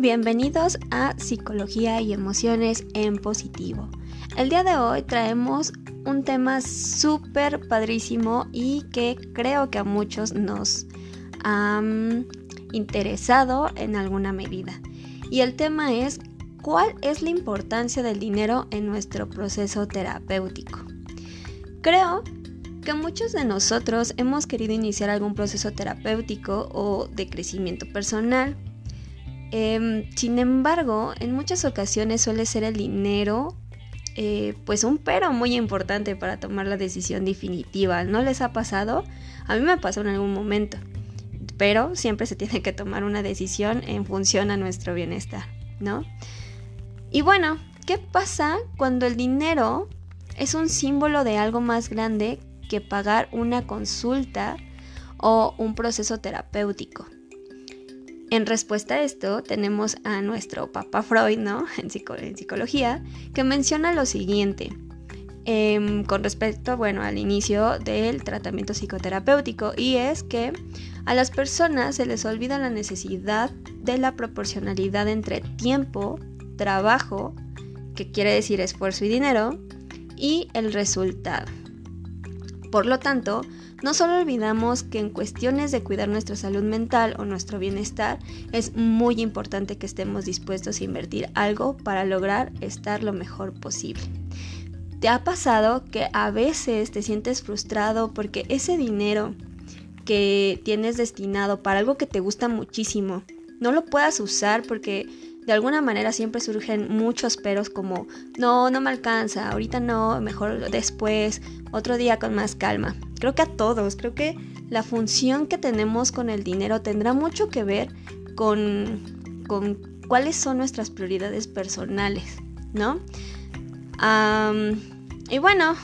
Bienvenidos a Psicología y Emociones en Positivo. El día de hoy traemos un tema súper padrísimo y que creo que a muchos nos ha interesado en alguna medida. Y el tema es ¿cuál es la importancia del dinero en nuestro proceso terapéutico? Creo que muchos de nosotros hemos querido iniciar algún proceso terapéutico o de crecimiento personal. Em, sin embargo, en muchas ocasiones suele ser el dinero eh, pues un pero muy importante para tomar la decisión definitiva. ¿No les ha pasado? A mí me pasó en algún momento. Pero siempre se tiene que tomar una decisión en función a nuestro bienestar, ¿no? Y bueno, ¿qué pasa cuando el dinero es un símbolo de algo más grande que pagar una consulta o un proceso terapéutico. En respuesta a esto, tenemos a nuestro papá Freud, ¿no? En, psicología, que menciona lo siguiente. Em, con respecto, bueno, al inicio del tratamiento psicoterapéutico, y es que a las personas se les olvida la necesidad de la proporcionalidad entre tiempo, trabajo, que quiere decir esfuerzo y dinero, y el resultado. Por lo tanto, no solo olvidamos que en cuestiones de cuidar nuestra salud mental o nuestro bienestar, es muy importante que estemos dispuestos a invertir algo para lograr estar lo mejor posible. ¿Te ha pasado que a veces te sientes frustrado porque ese dinero que tienes destinado para algo que te gusta muchísimo no lo puedas usar porque de alguna manera siempre surgen muchos peros como no, no me alcanza, ahorita no, mejor después, otro día con más calma. Creo que a todos, creo que la función que tenemos con el dinero tendrá mucho que ver con, con cuáles son nuestras prioridades personales, ¿no? y bueno,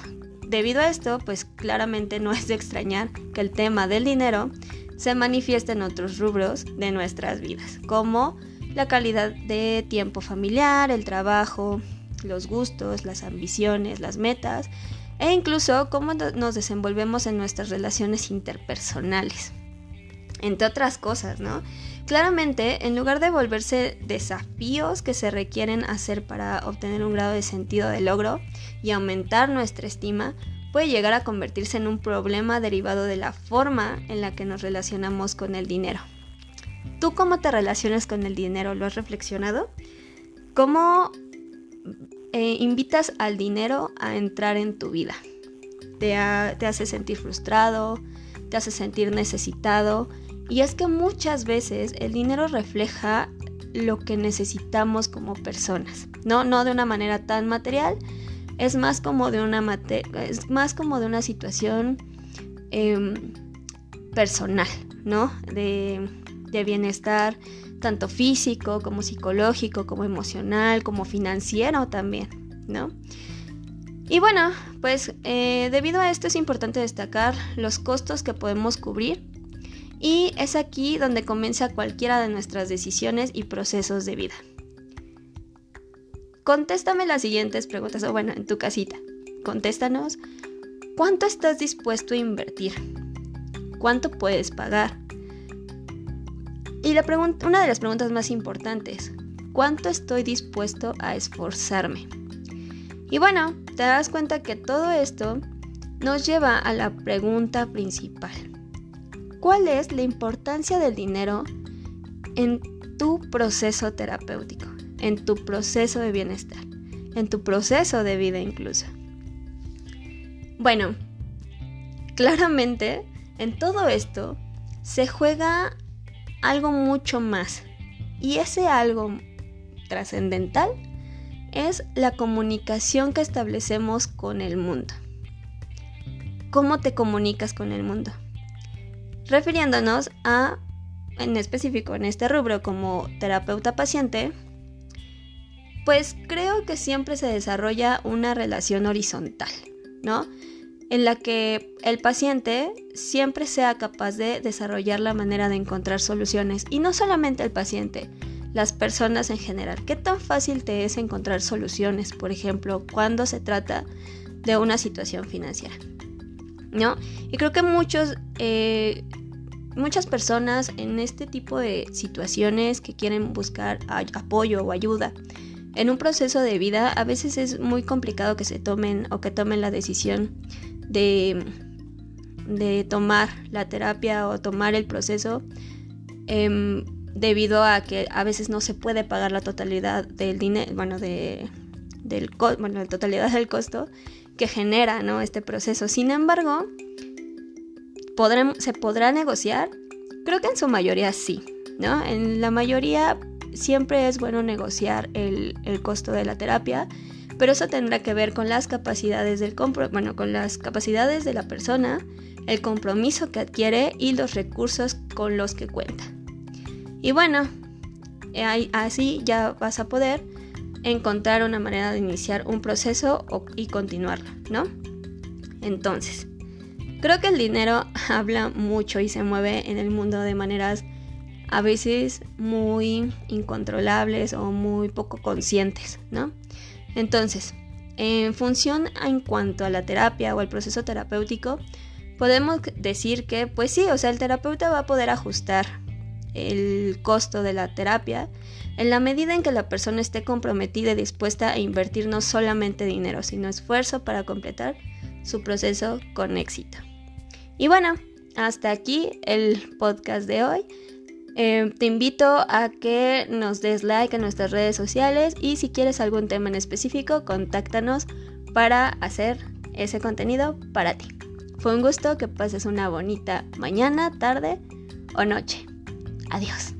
debido a esto, pues claramente no es de extrañar que el tema del dinero se manifieste en otros rubros de nuestras vidas, como la calidad de tiempo familiar, el trabajo, los gustos, las ambiciones, las metas e incluso cómo nos desenvolvemos en nuestras relaciones interpersonales. Entre otras cosas, ¿no? Claramente, en lugar de volverse desafíos que se requieren hacer para obtener un grado de sentido de logro y aumentar nuestra estima, puede llegar a convertirse en un problema derivado de la forma en la que nos relacionamos con el dinero. ¿Tú cómo te relacionas con el dinero? ¿Lo has reflexionado? ¿Cómo eh, invitas al dinero a entrar en tu vida? ¿Te, ¿Te hace sentir frustrado? ¿Te hace sentir necesitado? Y es que muchas veces el dinero refleja lo que necesitamos como personas, ¿no? No de una manera tan material, es más como de una, es más como de una situación em, personal, ¿no? De, de bienestar tanto físico como psicológico, como emocional, como financiero también, ¿no? Y bueno, pues eh, debido a esto es importante destacar los costos que podemos cubrir y es aquí donde comienza cualquiera de nuestras decisiones y procesos de vida. Contéstame las siguientes preguntas, o bueno, en tu casita. Contéstanos, ¿cuánto estás dispuesto a invertir? ¿Cuánto puedes pagar? Y la una de las preguntas más importantes, ¿cuánto estoy dispuesto a esforzarme? Y bueno, te das cuenta que todo esto nos lleva a la pregunta principal. ¿Cuál es la importancia del dinero en tu proceso terapéutico, en tu proceso de bienestar, en tu proceso de vida incluso? Bueno, claramente en todo esto se juega algo mucho más. Y ese algo trascendental es la comunicación que establecemos con el mundo. ¿Cómo te comunicas con el mundo? Refiriéndonos a, en específico en este rubro como terapeuta paciente, pues creo que siempre se desarrolla una relación horizontal, ¿no? En la que el paciente siempre sea capaz de desarrollar la manera de encontrar soluciones. Y no solamente el paciente, las personas en general. ¿Qué tan fácil te es encontrar soluciones, por ejemplo, cuando se trata de una situación financiera? ¿No? Y creo que muchos eh, muchas personas en este tipo de situaciones que quieren buscar apoyo o ayuda en un proceso de vida, a veces es muy complicado que se tomen o que tomen la decisión de, de tomar la terapia o tomar el proceso em, debido a que a veces no se puede pagar la totalidad del dinero, bueno, de, del bueno, la totalidad del costo que genera ¿no? este proceso. Sin embargo, ¿se podrá negociar? Creo que en su mayoría sí, ¿no? En la mayoría siempre es bueno negociar el, costo de la terapia, pero eso tendrá que ver con las capacidades del bueno, con las capacidades de la persona, el compromiso que adquiere y los recursos con los que cuenta. Y bueno, así ya vas a poder encontrar una manera de iniciar un proceso y continuarlo, ¿no? Entonces, creo que el dinero habla mucho y se mueve en el mundo de maneras a veces muy incontrolables o muy poco conscientes, ¿no? Entonces, en función en cuanto a la terapia o el proceso terapéutico, podemos decir que, pues sí, o sea, el terapeuta va a poder ajustar el costo de la terapia en la medida en que la persona esté comprometida y dispuesta a invertir no solamente dinero, sino esfuerzo para completar su proceso con éxito. Y bueno, hasta aquí el podcast de hoy. Eh, te invito a que nos des like en nuestras redes sociales y si quieres algún tema en específico, contáctanos para hacer ese contenido para ti. Fue un gusto que pases una bonita mañana, tarde o noche. Adiós.